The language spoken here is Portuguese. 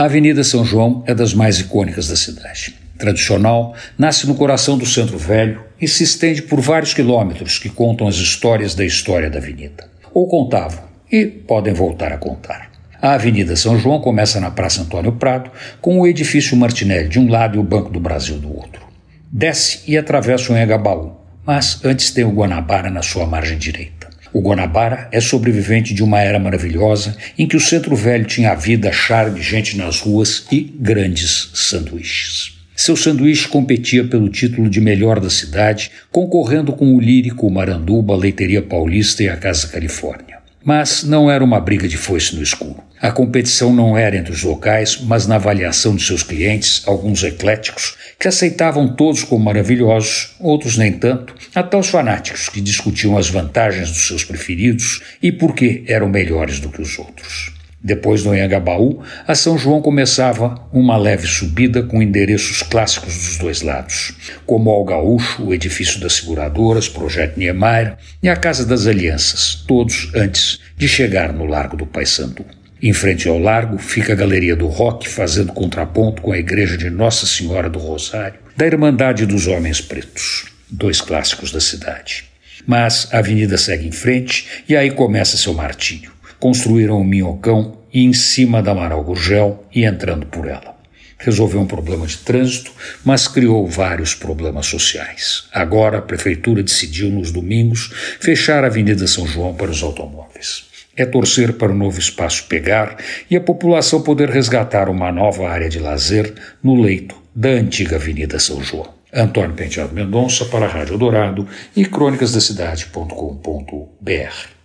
A Avenida São João é das mais icônicas da cidade. Tradicional, nasce no coração do centro velho e se estende por vários quilômetros que contam as histórias da história da avenida. Ou contavam, e podem voltar a contar. A Avenida São João começa na Praça Antônio Prado, com o edifício Martinelli de um lado e o Banco do Brasil do outro. Desce e atravessa o Engabaú, mas antes tem o Guanabara na sua margem direita. O Guanabara é sobrevivente de uma era maravilhosa em que o centro velho tinha vida, charme, gente nas ruas e grandes sanduíches. Seu sanduíche competia pelo título de melhor da cidade, concorrendo com o Lírico, o Maranduba, a Leiteria Paulista e a Casa Califórnia. Mas não era uma briga de foice no escuro. A competição não era entre os locais, mas na avaliação de seus clientes, alguns ecléticos, que aceitavam todos como maravilhosos, outros nem tanto, até os fanáticos que discutiam as vantagens dos seus preferidos e por que eram melhores do que os outros. Depois do Anhangabaú, a São João começava uma leve subida com endereços clássicos dos dois lados, como o Gaúcho, o edifício das seguradoras, Projeto Niemeyer e a Casa das Alianças, todos antes de chegar no Largo do Paissandu. Em frente ao largo fica a Galeria do Rock, fazendo contraponto com a Igreja de Nossa Senhora do Rosário, da Irmandade dos Homens Pretos, dois clássicos da cidade. Mas a avenida segue em frente e aí começa seu martírio construíram um minhocão e em cima da Amaral Gurgel e entrando por ela. Resolveu um problema de trânsito, mas criou vários problemas sociais. Agora a prefeitura decidiu nos domingos fechar a Avenida São João para os automóveis. É torcer para o novo espaço pegar e a população poder resgatar uma nova área de lazer no leito da antiga Avenida São João. Antônio Penteado Mendonça para a Rádio Dourado e crônicasdacidade.com.br.